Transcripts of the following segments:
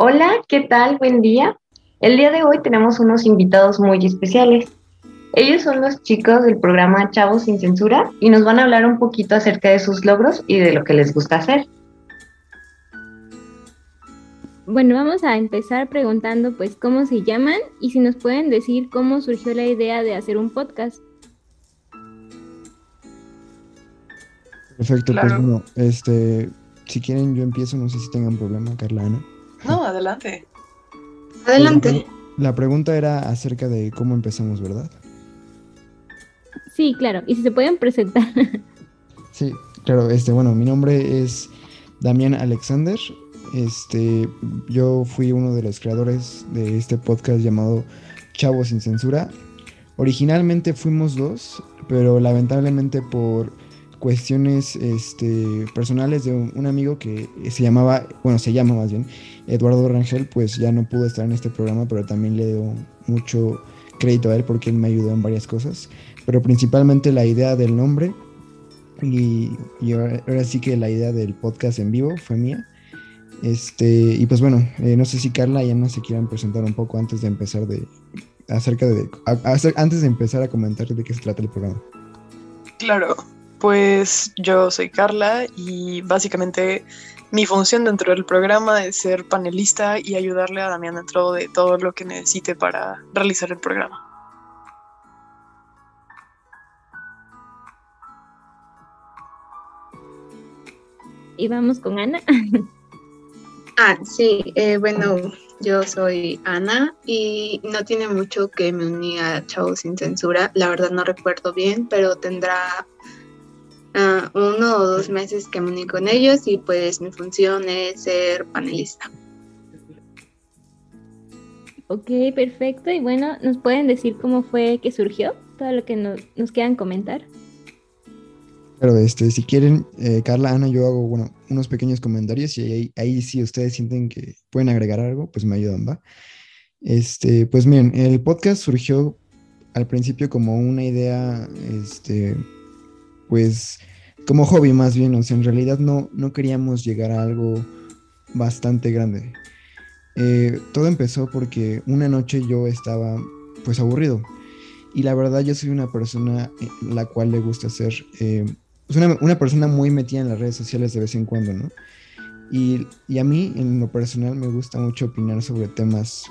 Hola, ¿qué tal? Buen día. El día de hoy tenemos unos invitados muy especiales. Ellos son los chicos del programa Chavos sin Censura y nos van a hablar un poquito acerca de sus logros y de lo que les gusta hacer. Bueno, vamos a empezar preguntando pues cómo se llaman y si nos pueden decir cómo surgió la idea de hacer un podcast. Perfecto, pues bueno, este, si quieren yo empiezo, no sé si tengan problema, Carla Ana. No, adelante. Adelante. La pregunta era acerca de cómo empezamos, ¿verdad? Sí, claro, y si se pueden presentar. Sí, claro, este, bueno, mi nombre es Damián Alexander. Este, yo fui uno de los creadores de este podcast llamado Chavo sin Censura. Originalmente fuimos dos, pero lamentablemente por cuestiones este, personales de un, amigo que se llamaba, bueno, se llama más bien, Eduardo Rangel, pues ya no pudo estar en este programa, pero también le doy mucho crédito a él porque él me ayudó en varias cosas, pero principalmente la idea del nombre y, ahora, sí que la idea del podcast en vivo fue mía. Este, y pues bueno, eh, no sé si Carla y Ana se quieran presentar un poco antes de empezar de acerca de antes de empezar a comentar de qué se trata el programa. Claro, pues yo soy Carla y básicamente mi función dentro del programa es ser panelista y ayudarle a Damián dentro de todo lo que necesite para realizar el programa. Y vamos con Ana. Ah, sí, eh, bueno, yo soy Ana y no tiene mucho que me uní a Chavos sin Censura. La verdad no recuerdo bien, pero tendrá Uno o dos meses que me uní con ellos y pues mi función es ser panelista. Ok, perfecto. Y bueno, ¿nos pueden decir cómo fue que surgió? Todo lo que nos, nos quieran comentar. Claro, este, si quieren, eh, Carla, Ana, yo hago bueno, unos pequeños comentarios y ahí, ahí si ustedes sienten que pueden agregar algo, pues me ayudan, ¿va? Este, pues miren, el podcast surgió al principio como una idea, este, pues como hobby más bien, o sea, en realidad no, no queríamos llegar a algo bastante grande. Eh, todo empezó porque una noche yo estaba pues aburrido y la verdad yo soy una persona eh, la cual le gusta ser eh, pues, una, una, persona muy metida en las redes sociales de vez en cuando, ¿no? Y, y, a mí en lo personal me gusta mucho opinar sobre temas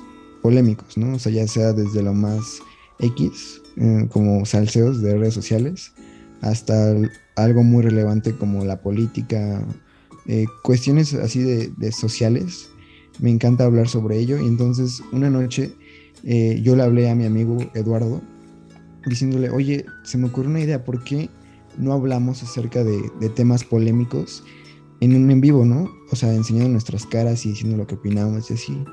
polémicos, ¿no? O sea, ya sea desde lo más X, como salseos de redes sociales, hasta algo muy relevante como la política, eh, cuestiones así de, sociales. Me encanta hablar sobre ello. Y entonces una noche eh, yo le hablé a mi amigo Eduardo diciéndole, oye, se me ocurre una idea, ¿por qué no hablamos acerca de temas polémicos en un en vivo, ¿no? O sea, enseñando nuestras caras y diciendo lo que opinamos y así.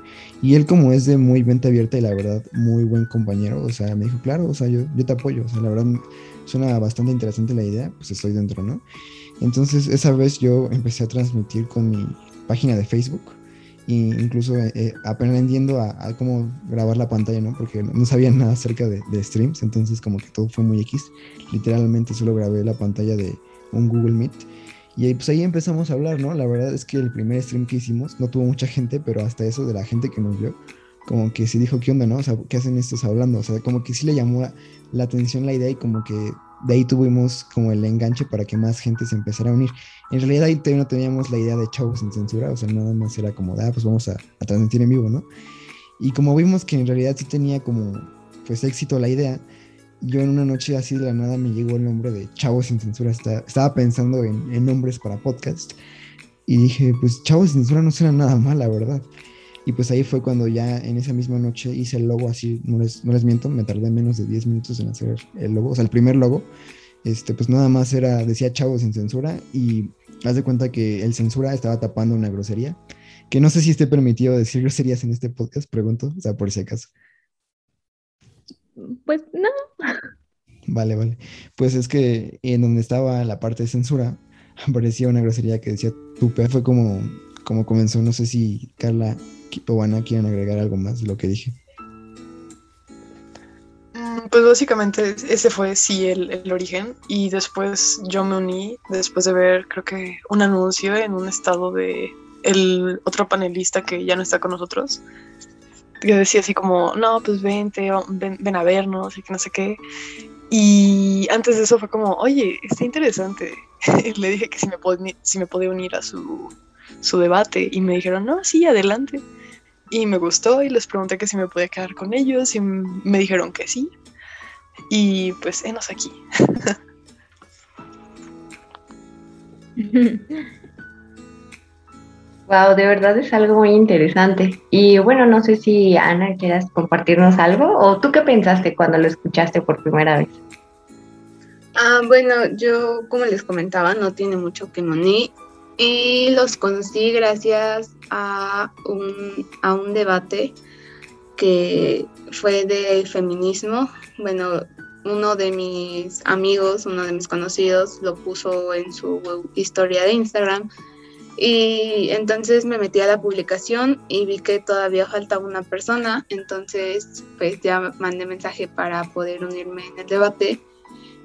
Y él como es de muy venta abierta y la verdad muy buen compañero, o sea, me dijo, claro, o sea, yo, yo te apoyo, o sea, la verdad suena bastante interesante la idea, pues estoy dentro, ¿no? Entonces esa vez yo empecé a transmitir con mi página de Facebook e incluso eh, eh, aprendiendo a, a, cómo grabar la pantalla, ¿no? Porque no sabía nada acerca de, de streams, entonces como que todo fue muy X. Literalmente solo grabé la pantalla de un Google Meet y pues ahí empezamos a hablar, ¿no? La verdad es que el primer stream que hicimos no tuvo mucha gente, pero hasta eso de la gente que nos vio, como que sí dijo, ¿qué onda, no? O sea, ¿qué hacen estos hablando? O sea, como que sí le llamó la, atención la idea y como que de ahí tuvimos como el enganche para que más gente se empezara a unir. En realidad ahí todavía no teníamos la idea de chavos sin censura, o sea, nada más era como, ah, pues vamos a, a transmitir en vivo, ¿no? Y como vimos que en realidad sí tenía como, pues éxito la idea, yo en una noche así de la nada me llegó el nombre de Chavos sin Censura. Estaba pensando en, nombres para podcast y dije, pues Chavos sin Censura no suena nada mal, la verdad. Y pues ahí fue cuando ya en esa misma noche hice el logo así, no les, no les miento, me tardé menos de 10 minutos en hacer el logo, o sea, el primer logo. Este, pues nada más era, decía Chavos sin Censura y haz de cuenta que el censura estaba tapando una grosería. Que no sé si esté permitido decir groserías en este podcast, pregunto, o sea, por si acaso. Pues no. Vale, vale. Pues es que en donde estaba la parte de censura, aparecía una grosería que decía tupe. Fue como, como comenzó. No sé si Carla o Ana quieren agregar algo más de lo que dije. Mm, pues básicamente ese fue sí el, el, origen y después yo me uní después de ver creo que un anuncio en un estado de el otro panelista que ya no está con nosotros, que decía así como, no, pues vente, ven, ven a vernos y que no sé qué. Y antes de eso fue como, oye, está interesante. Le dije que si me, si me podía unir a su, su debate y me dijeron, no, sí, adelante. Y me gustó y les pregunté que si me podía quedar con ellos y me dijeron que sí. Y pues, enos aquí. Wow, de verdad es algo muy interesante. Y bueno, no sé si Ana quieras compartirnos algo o tú qué pensaste cuando lo escuchaste por primera vez. Ah, bueno, yo como les comentaba, no tiene mucho que me y los conocí gracias a un, a un debate que fue de feminismo. Bueno, uno de mis amigos, uno de mis conocidos, lo puso en su historia de Instagram y entonces me metí a la publicación y vi que todavía faltaba una persona, entonces pues ya mandé mensaje para poder unirme en el debate.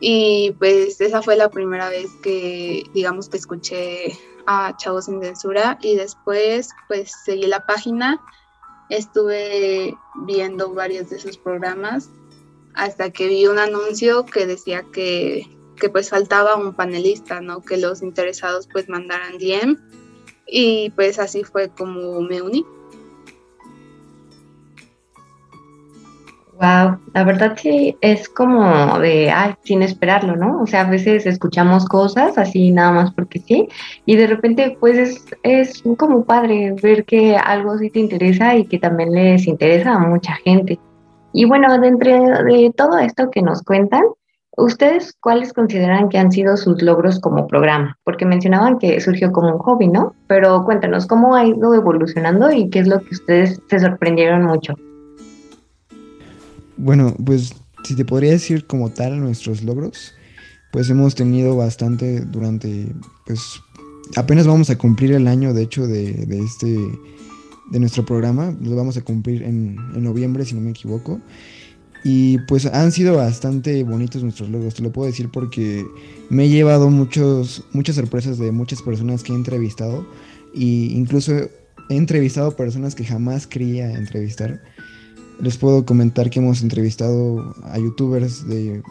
Y pues esa fue la primera vez que digamos que escuché a Chavos sin Censura y después pues seguí la página, estuve viendo varios de sus programas hasta que vi un anuncio que decía que, que pues faltaba un panelista, ¿no? Que los interesados pues mandaran DM y pues así fue como me uní. Wow, la verdad sí es como de, ay, sin esperarlo, ¿no? O sea, a veces escuchamos cosas así nada más porque sí, y de repente pues es, es como padre ver que algo sí te interesa y que también les interesa a mucha gente. Y bueno, dentro de todo esto que nos cuentan, ¿Ustedes cuáles consideran que han sido sus logros como programa? Porque mencionaban que surgió como un hobby, ¿no? Pero cuéntanos, ¿cómo ha ido evolucionando y qué es lo que ustedes se sorprendieron mucho? Bueno, pues si te podría decir como tal nuestros logros, pues hemos tenido bastante durante, pues apenas vamos a cumplir el año, de hecho, de, este, de nuestro programa, lo vamos a cumplir en, en noviembre, si no me equivoco. Y pues han sido bastante bonitos nuestros logros, te lo puedo decir porque me he llevado muchos, muchas sorpresas de muchas personas que he entrevistado e incluso he entrevistado personas que jamás quería entrevistar. Les puedo comentar que hemos entrevistado a youtubers de,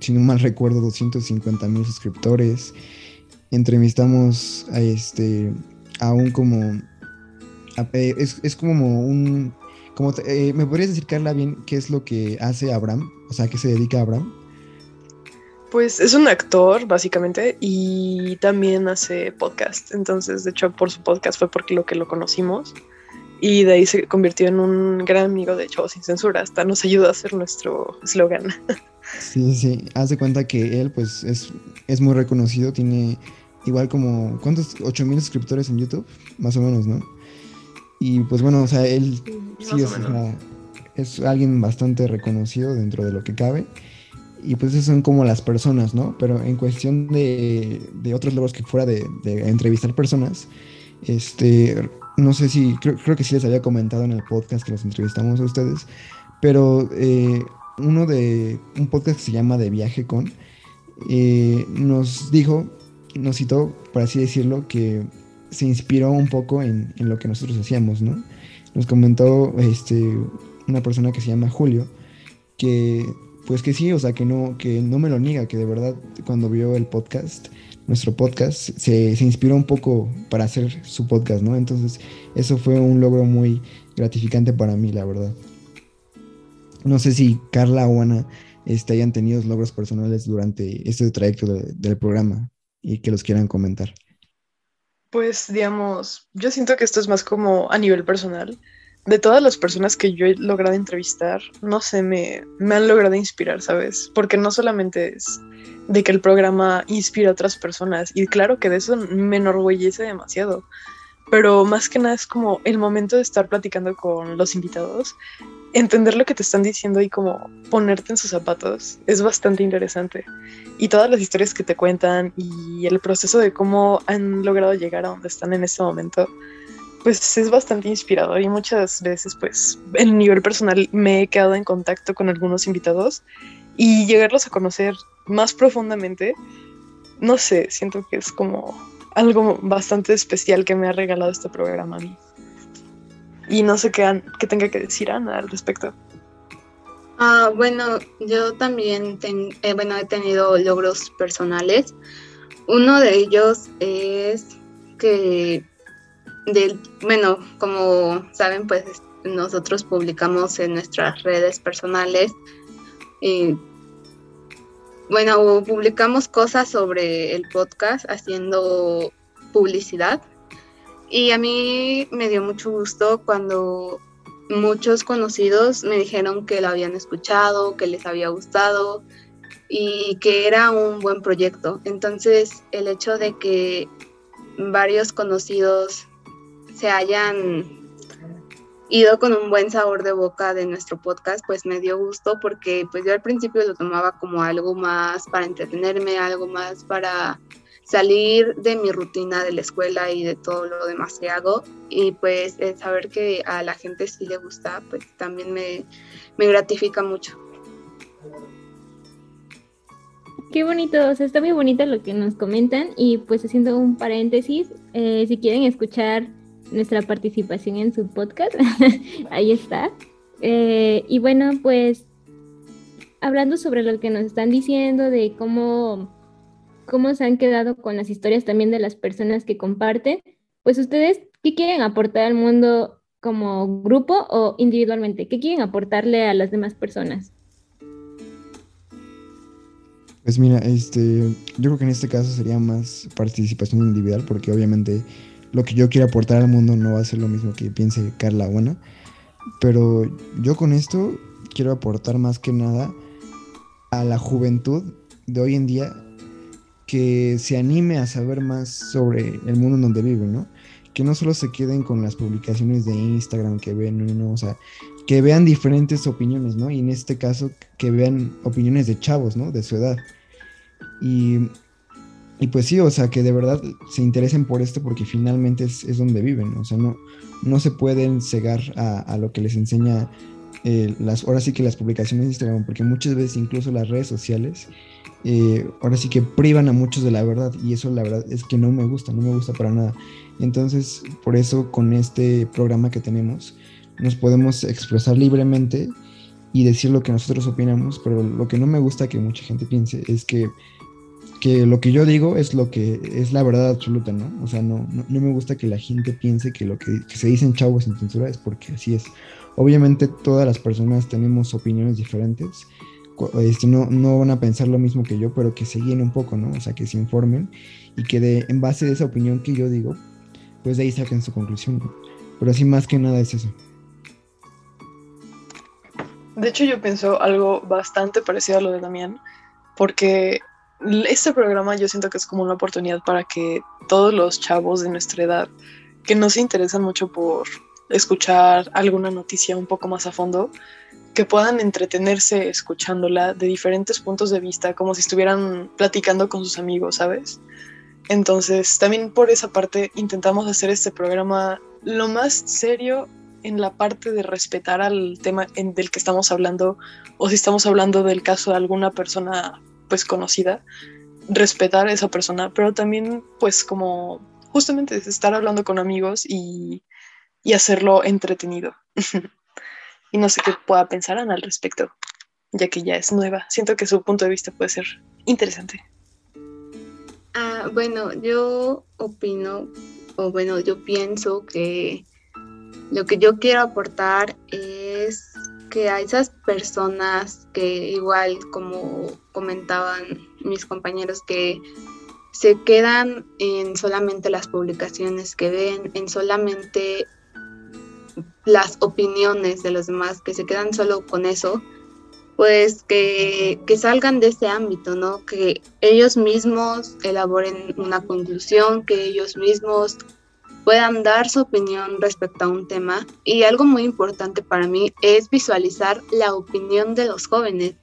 si no mal recuerdo, 250 mil suscriptores. Entrevistamos a este, a un como, es, es como un como eh, ¿Me podrías decir, Carla, bien qué es lo que hace Abraham? O sea, ¿qué se dedica a Abraham? Pues es un actor, básicamente, y también hace podcast. Entonces, de hecho, por su podcast fue porque lo que lo conocimos. Y de ahí se convirtió en un gran amigo de Chavos Sin Censura. Hasta nos ayuda a hacer nuestro eslogan. Sí, sí. Haz de cuenta que él, pues, es, es muy reconocido. Tiene igual como, ¿cuántos? 8 mil suscriptores en YouTube, más o menos, ¿no? Y pues bueno, o sea, él sí es, alguien bastante reconocido dentro de lo que cabe. Y pues esos son como las personas, ¿no? Pero en cuestión de, otros logros que fuera de, entrevistar personas, este, no sé si, creo, que sí les había comentado en el podcast que los entrevistamos a ustedes, pero eh, uno de, un podcast que se llama De Viaje con, eh, nos dijo, nos citó, por así decirlo, que se inspiró un poco en, lo que nosotros hacíamos, ¿no? Nos comentó este, una persona que se llama Julio, que pues que sí, o sea, que no, que no me lo niega, que de verdad cuando vio el podcast, nuestro podcast, se, se, inspiró un poco para hacer su podcast, ¿no? Entonces, eso fue un logro muy gratificante para mí, la verdad. No sé si Carla o Ana este, hayan tenido logros personales durante este trayecto del programa y que los quieran comentar. Pues, digamos, yo siento que esto es más como a nivel personal. De todas las personas que yo he logrado entrevistar, no sé, me, me han logrado inspirar, ¿sabes? Porque no solamente es de que el programa inspira a otras personas, y claro que de eso me enorgullece demasiado, pero más que nada es como el momento de estar platicando con los invitados entender lo que te están diciendo y como ponerte en sus zapatos es bastante interesante. Y todas las historias que te cuentan y el proceso de cómo han logrado llegar a donde están en este momento, pues es bastante inspirador y muchas veces pues en nivel personal me he quedado en contacto con algunos invitados y llegarlos a conocer más profundamente, no sé, siento que es como algo bastante especial que me ha regalado este programa a mí. Y no sé qué, qué tenga que decir Ana al respecto. Ah, bueno, yo también eh, bueno, he tenido logros personales. Uno de ellos es que, del, bueno, como saben, pues nosotros publicamos en nuestras redes personales. y bueno, publicamos cosas sobre el podcast haciendo publicidad. Y a mí me dio mucho gusto cuando muchos conocidos me dijeron que lo habían escuchado, que les había gustado y que era un buen proyecto. Entonces, el hecho de que varios conocidos se hayan ido con un buen sabor de boca de nuestro podcast, pues me dio gusto porque pues yo al principio lo tomaba como algo más para entretenerme, algo más para salir de mi rutina de la escuela y de todo lo demás que hago y pues saber que a la gente sí le gusta, pues también me, gratifica mucho. Qué bonito, o sea, está muy bonito lo que nos comentan y pues haciendo un paréntesis, eh, si quieren escuchar nuestra participación en su podcast, ahí está. Eh, y bueno, pues hablando sobre lo que nos están diciendo de cómo cómo se han quedado con las historias también de las personas que comparten. Pues ustedes, ¿qué quieren aportar al mundo como grupo o individualmente? ¿Qué quieren aportarle a las demás personas? Pues mira, este, yo creo que en este caso sería más participación individual, porque obviamente lo que yo quiero aportar al mundo no va a ser lo mismo que piense Carla Buena. Pero yo con esto quiero aportar más que nada a la juventud de hoy en día que se anime a saber más sobre el mundo en donde viven, ¿no? Que no solo se queden con las publicaciones de Instagram que ven, ¿no? O sea, que vean diferentes opiniones, ¿no? Y en este caso, que vean opiniones de chavos, ¿no? De su edad. Y, y pues sí, o sea, que de verdad se interesen por esto porque finalmente es, donde viven, o sea, no, no se pueden cegar a, lo que les enseña eh, las, ahora sí que las publicaciones de Instagram, porque muchas veces incluso las redes sociales eh, ahora sí que privan a muchos de la verdad y eso la verdad es que no me gusta, no me gusta para nada. Entonces, por eso con este programa que tenemos, nos podemos expresar libremente y decir lo que nosotros opinamos, pero lo que no me gusta que mucha gente piense es que, lo que yo digo es lo que es la verdad absoluta, ¿no? O sea, no, no, me gusta que la gente piense que lo que, se dicen chavos sin censura es porque así es. Obviamente todas las personas tenemos opiniones diferentes este, no, no van a pensar lo mismo que yo, pero que se guíen un poco, ¿no? O sea, que se informen y que en base de esa opinión que yo digo, pues de ahí saquen su conclusión. Pero así más que nada es eso. De hecho, yo pienso algo bastante parecido a lo de Damián, porque este programa yo siento que es como una oportunidad para que todos los chavos de nuestra edad que no se interesan mucho por escuchar alguna noticia un poco más a fondo, que puedan entretenerse escuchándola de diferentes puntos de vista, como si estuvieran platicando con sus amigos, ¿sabes? Entonces, también por esa parte intentamos hacer este programa lo más serio en la parte de respetar al tema del que estamos hablando, o si estamos hablando del caso de alguna persona pues conocida, respetar a esa persona, pero también pues como justamente estar hablando con amigos y, y hacerlo entretenido. y no sé qué pueda pensar Ana al respecto, ya que ya es nueva. Siento que su punto de vista puede ser interesante. Ah, bueno, yo opino, o bueno, yo pienso que lo que yo quiero aportar es que a esas personas que igual como comentaban mis compañeros que se quedan en solamente las publicaciones que ven, en solamente las opiniones de los demás, que se quedan solo con eso, pues que, salgan de ese ámbito, ¿no? Que ellos mismos elaboren una conclusión, que ellos mismos puedan dar su opinión respecto a un tema. Y algo muy importante para mí es visualizar la opinión de los jóvenes,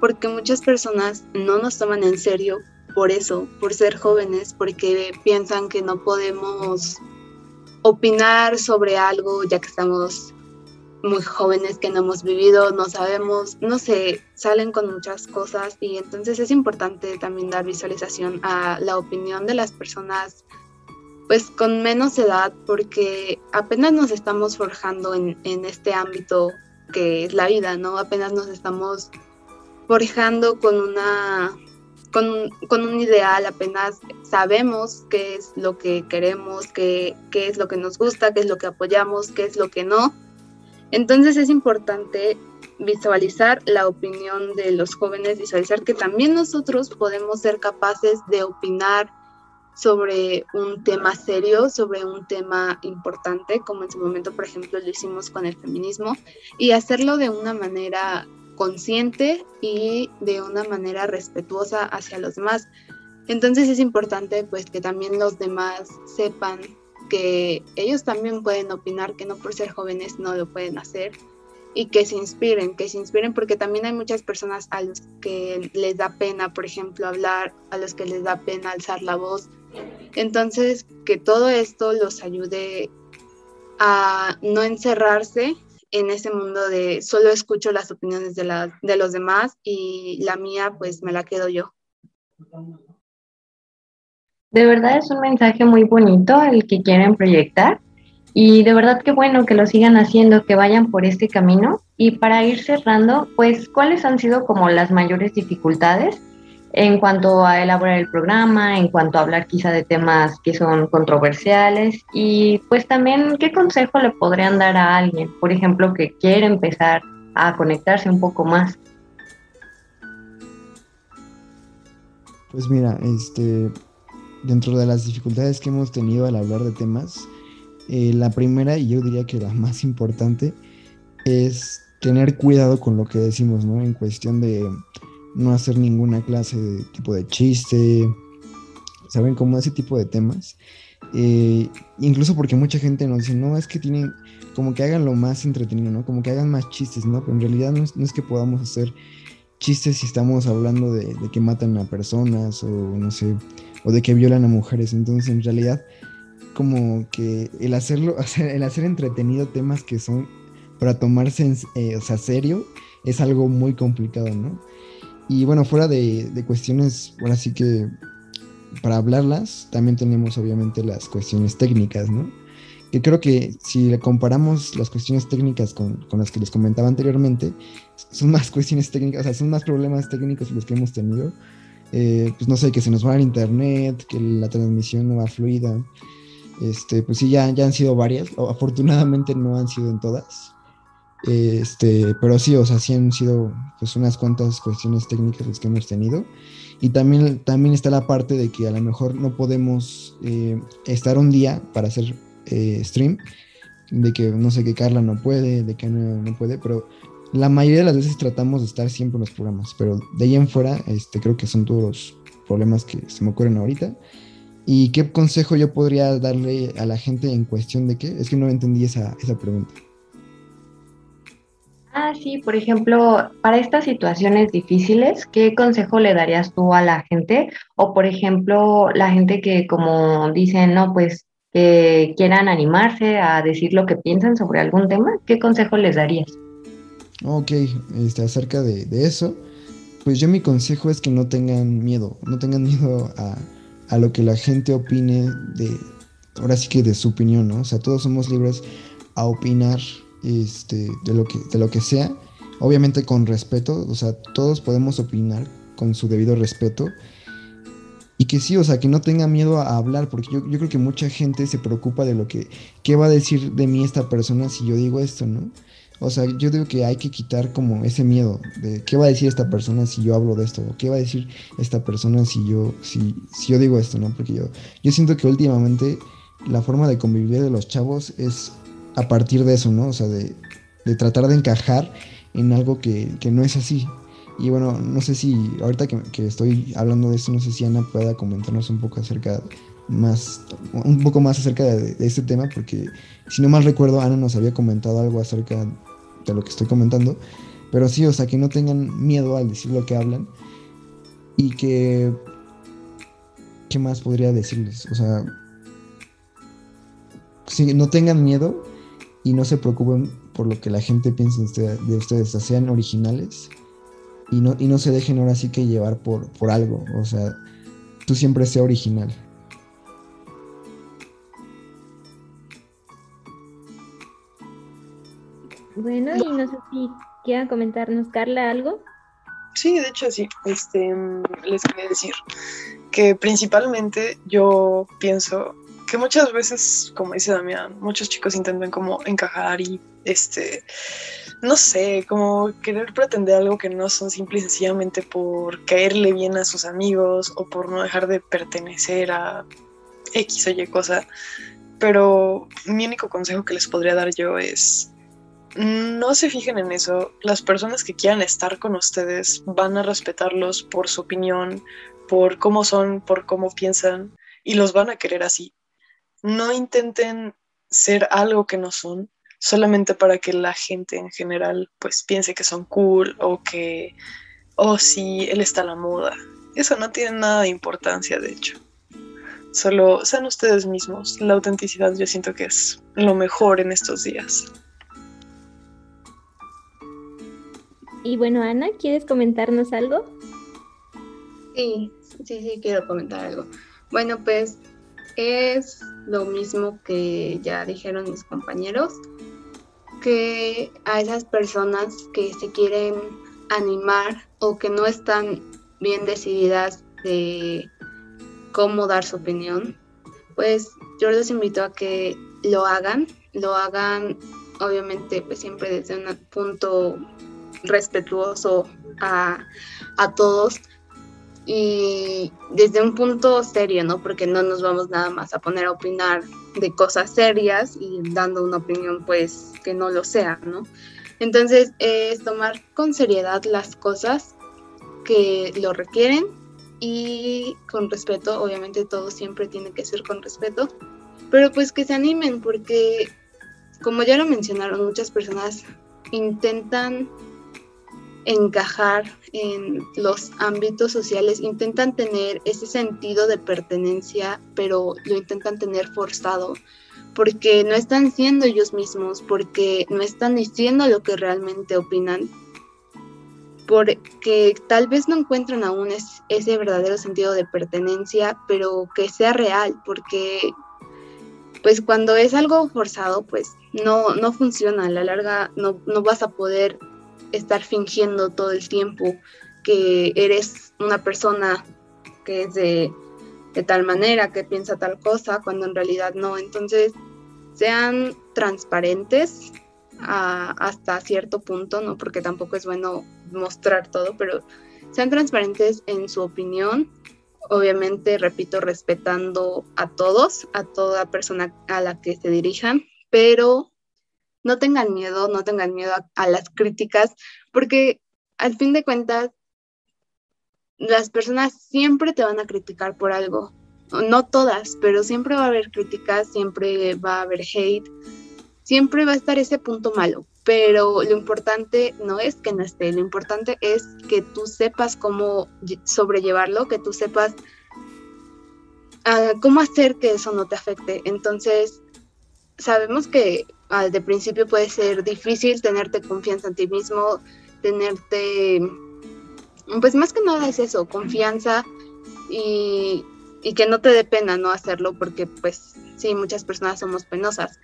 porque muchas personas no nos toman en serio por eso, por ser jóvenes, porque piensan que no podemos opinar sobre algo ya que estamos muy jóvenes que no hemos vivido, no sabemos, no sé, salen con muchas cosas y entonces es importante también dar visualización a la opinión de las personas pues con menos edad porque apenas nos estamos forjando en, en este ámbito que es la vida, ¿no? Apenas nos estamos forjando con una con, con, un ideal, apenas sabemos qué es lo que queremos, qué, qué es lo que nos gusta, qué es lo que apoyamos, qué es lo que no. Entonces es importante visualizar la opinión de los jóvenes, visualizar que también nosotros podemos ser capaces de opinar sobre un tema serio, sobre un tema importante, como en su momento, por ejemplo, lo hicimos con el feminismo, y hacerlo de una manera consciente y de una manera respetuosa hacia los demás. Entonces es importante pues que también los demás sepan que ellos también pueden opinar, que no por ser jóvenes no lo pueden hacer y que se inspiren, que se inspiren porque también hay muchas personas a los que les da pena, por ejemplo, hablar, a los que les da pena alzar la voz. Entonces, que todo esto los ayude a no encerrarse en ese mundo de solo escucho las opiniones de, la, de los demás y la mía pues me la quedo yo. De verdad es un mensaje muy bonito el que quieren proyectar y de verdad que bueno que lo sigan haciendo, que vayan por este camino. Y para ir cerrando, pues, ¿cuáles han sido como las mayores dificultades en cuanto a elaborar el programa, en cuanto a hablar quizá de temas que son controversiales? Y pues también, ¿qué consejo le podrían dar a alguien, por ejemplo, que quiere empezar a conectarse un poco más? Pues mira, este, dentro de las dificultades que hemos tenido al hablar de temas, eh, la primera, y yo diría que la más importante, es tener cuidado con lo que decimos, ¿no? En cuestión de no hacer ninguna clase de tipo de chiste, ¿saben? Como ese tipo de temas. Eh, incluso porque mucha gente nos dice, no, es que tienen, como que hagan lo más entretenido, ¿no? Como que hagan más chistes, ¿no? Pero en realidad no es, que podamos hacer chistes si estamos hablando de, de, que matan a personas o no sé, o de que violan a mujeres. Entonces, en realidad, como que el hacerlo, el hacer entretenido temas que son para tomarse en, eh, o sea, serio, es algo muy complicado, ¿no? Y bueno, fuera de, de, cuestiones, ahora sí que para hablarlas, también tenemos obviamente las cuestiones técnicas, ¿no? Que creo que si comparamos las cuestiones técnicas con, con, las que les comentaba anteriormente, son más cuestiones técnicas, o sea, son más problemas técnicos los que hemos tenido eh, pues no sé, que se nos va el internet, que la transmisión no va fluida. Este, pues sí, ya, ya han sido varias, afortunadamente no han sido en todas. Este, pero sí, o sea, sí han sido pues unas cuantas cuestiones técnicas las que hemos tenido. Y también, también está la parte de que a lo mejor no podemos eh, estar un día para hacer eh, stream, de que no sé, que Carla no puede, de que no, no puede, pero la mayoría de las veces tratamos de estar siempre en los programas, pero de ahí en fuera, este, creo que son todos los problemas que se me ocurren ahorita. ¿Y qué consejo yo podría darle a la gente en cuestión de qué? Es que no entendí esa, esa pregunta. Ah, sí, por ejemplo, para estas situaciones difíciles, ¿qué consejo le darías tú a la gente? O, por ejemplo, la gente que como dicen, no, pues que quieran animarse a decir lo que piensan sobre algún tema, ¿qué consejo les darías? Ok, este, acerca de, eso, pues yo mi consejo es que no tengan miedo, no tengan miedo a, a, lo que la gente opine de, ahora sí que de su opinión, ¿no? O sea, todos somos libres a opinar este, de, lo que, de lo que sea, obviamente con respeto, o sea, todos podemos opinar con su debido respeto. Y que sí, o sea, que no tenga miedo a hablar, porque yo, yo creo que mucha gente se preocupa de lo que, ¿qué va a decir de mí esta persona si yo digo esto, ¿no? O sea, yo digo que hay que quitar como ese miedo de qué va a decir esta persona si yo hablo de esto, o qué va a decir esta persona si yo, si, si yo digo esto, ¿no? Porque yo, yo siento que últimamente la forma de convivir de los chavos es a partir de eso, ¿no? O sea, de, de tratar de encajar en algo que, que, no es así. Y bueno, no sé si ahorita que, estoy hablando de esto, no sé si Ana pueda comentarnos un poco acerca más, un poco más acerca de, este tema, porque si no mal recuerdo, Ana nos había comentado algo acerca de lo que estoy comentando. Pero sí, o sea, que no tengan miedo al decir lo que hablan. Y que... ¿Qué más podría decirles? O sea... Sí, no tengan miedo y no se preocupen por lo que la gente piensa de ustedes, sean originales y no, y no se dejen ahora sí que llevar por, por algo, o sea, tú siempre sea original. Bueno, y no sé si quieran comentarnos, Carla, algo. Sí, de hecho sí. Este, les quería decir que principalmente yo pienso que muchas veces, como dice Damián, muchos chicos intentan como encajar y este, no sé, como querer pretender algo que no son simple y sencillamente por caerle bien a sus amigos o por no dejar de pertenecer a X o Y cosa. Pero mi único consejo que les podría dar yo es no se fijen en eso. Las personas que quieran estar con ustedes van a respetarlos por su opinión, por cómo son, por cómo piensan y los van a querer así. No intenten ser algo que no son solamente para que la gente en general pues piense que son cool o que, oh sí, él está a la moda. Eso no tiene nada de importancia, de hecho. Solo sean ustedes mismos. La autenticidad yo siento que es lo mejor en estos días. Y bueno, Ana, ¿quieres comentarnos algo? Sí, sí, sí, quiero comentar algo. Bueno, pues es lo mismo que ya dijeron mis compañeros, que a esas personas que se quieren animar o que no están bien decididas de cómo dar su opinión, pues yo los invito a que lo hagan, lo hagan obviamente pues siempre desde un punto respetuoso a, todos y desde un punto serio, ¿no? Porque no nos vamos nada más a poner a opinar de cosas serias y dando una opinión pues que no lo sea, ¿no? Entonces es tomar con seriedad las cosas que lo requieren y con respeto, obviamente todo siempre tiene que ser con respeto, pero pues que se animen porque como ya lo mencionaron, muchas personas intentan encajar en los ámbitos sociales, intentan tener ese sentido de pertenencia, pero lo intentan tener forzado, porque no están siendo ellos mismos, porque no están diciendo lo que realmente opinan, porque tal vez no encuentran aún ese verdadero sentido de pertenencia, pero que sea real, porque pues cuando es algo forzado, pues no, no funciona, a la larga no, no vas a poder estar fingiendo todo el tiempo que eres una persona que es de, tal manera, que piensa tal cosa, cuando en realidad no. Entonces, sean transparentes hasta cierto punto, ¿no? Porque tampoco es bueno mostrar todo, pero sean transparentes en su opinión. Obviamente, repito, respetando a todos, a toda persona a la que se dirijan, pero no tengan miedo, no tengan miedo a, las críticas, porque al fin de cuentas, las personas siempre te van a criticar por algo. No todas, pero siempre va a haber críticas, siempre va a haber hate, siempre va a estar ese punto malo. Pero lo importante no es que no esté, lo importante es que tú sepas cómo sobrellevarlo, que tú sepas ah, cómo hacer que eso no te afecte. Entonces, sabemos que de principio puede ser difícil tenerte confianza en ti mismo, tenerte, pues más que nada es eso, confianza y, que no te dé pena no hacerlo porque pues sí, muchas personas somos penosas,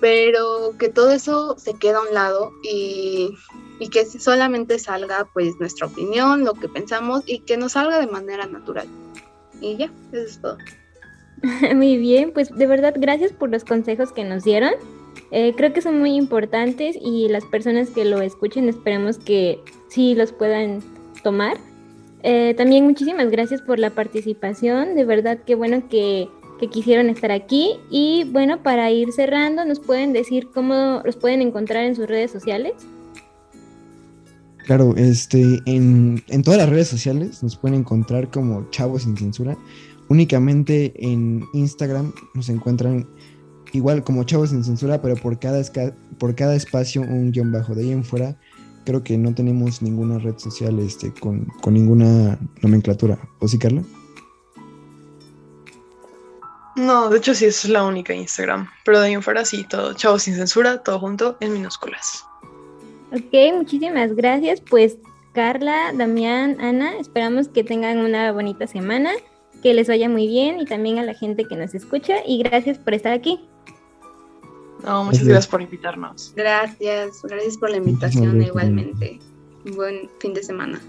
pero que todo eso se queda a un lado y, y que solamente salga pues nuestra opinión, lo que pensamos y que nos salga de manera natural. Y ya, eso es todo. Muy bien, pues de verdad gracias por los consejos que nos dieron. Eh, creo que son muy importantes y las personas que lo escuchen esperemos que sí los puedan tomar. Eh, también muchísimas gracias por la participación, de verdad qué bueno que, que, quisieron estar aquí y bueno, para ir cerrando, ¿nos pueden decir cómo los pueden encontrar en sus redes sociales? Claro, este, en, en todas las redes sociales nos pueden encontrar como Chavos sin Censura. Únicamente en Instagram nos encuentran igual como Chavos sin Censura, pero por cada, por cada espacio un guion bajo. De ahí en fuera, creo que no tenemos ninguna red social este, con, ninguna nomenclatura. ¿O sí, Carla? No, de hecho sí, es la única Instagram. Pero de ahí en fuera sí, todo. Chavo sin censura, todo junto en minúsculas. Ok, muchísimas gracias. Pues Carla, Damián, Ana, esperamos que tengan una bonita semana, que les vaya muy bien y también a la gente que nos escucha. Y gracias por estar aquí. No, muchas gracias por invitarnos. Gracias, gracias por la invitación igualmente. Buen fin de semana.